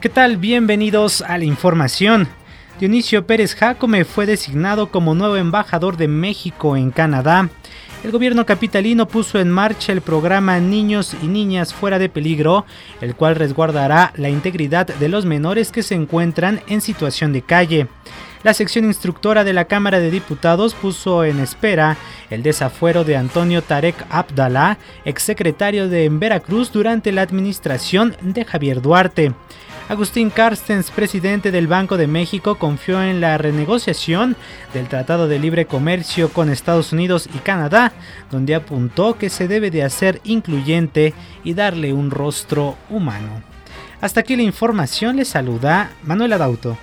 ¿Qué tal? Bienvenidos a la información. Dionisio Pérez Jacome fue designado como nuevo embajador de México en Canadá. El gobierno capitalino puso en marcha el programa Niños y Niñas Fuera de Peligro, el cual resguardará la integridad de los menores que se encuentran en situación de calle. La sección instructora de la Cámara de Diputados puso en espera el desafuero de Antonio Tarek Abdalá, exsecretario de Veracruz durante la administración de Javier Duarte. Agustín Carstens, presidente del Banco de México, confió en la renegociación del Tratado de Libre Comercio con Estados Unidos y Canadá, donde apuntó que se debe de hacer incluyente y darle un rostro humano. Hasta aquí la información, le saluda Manuel Adauto.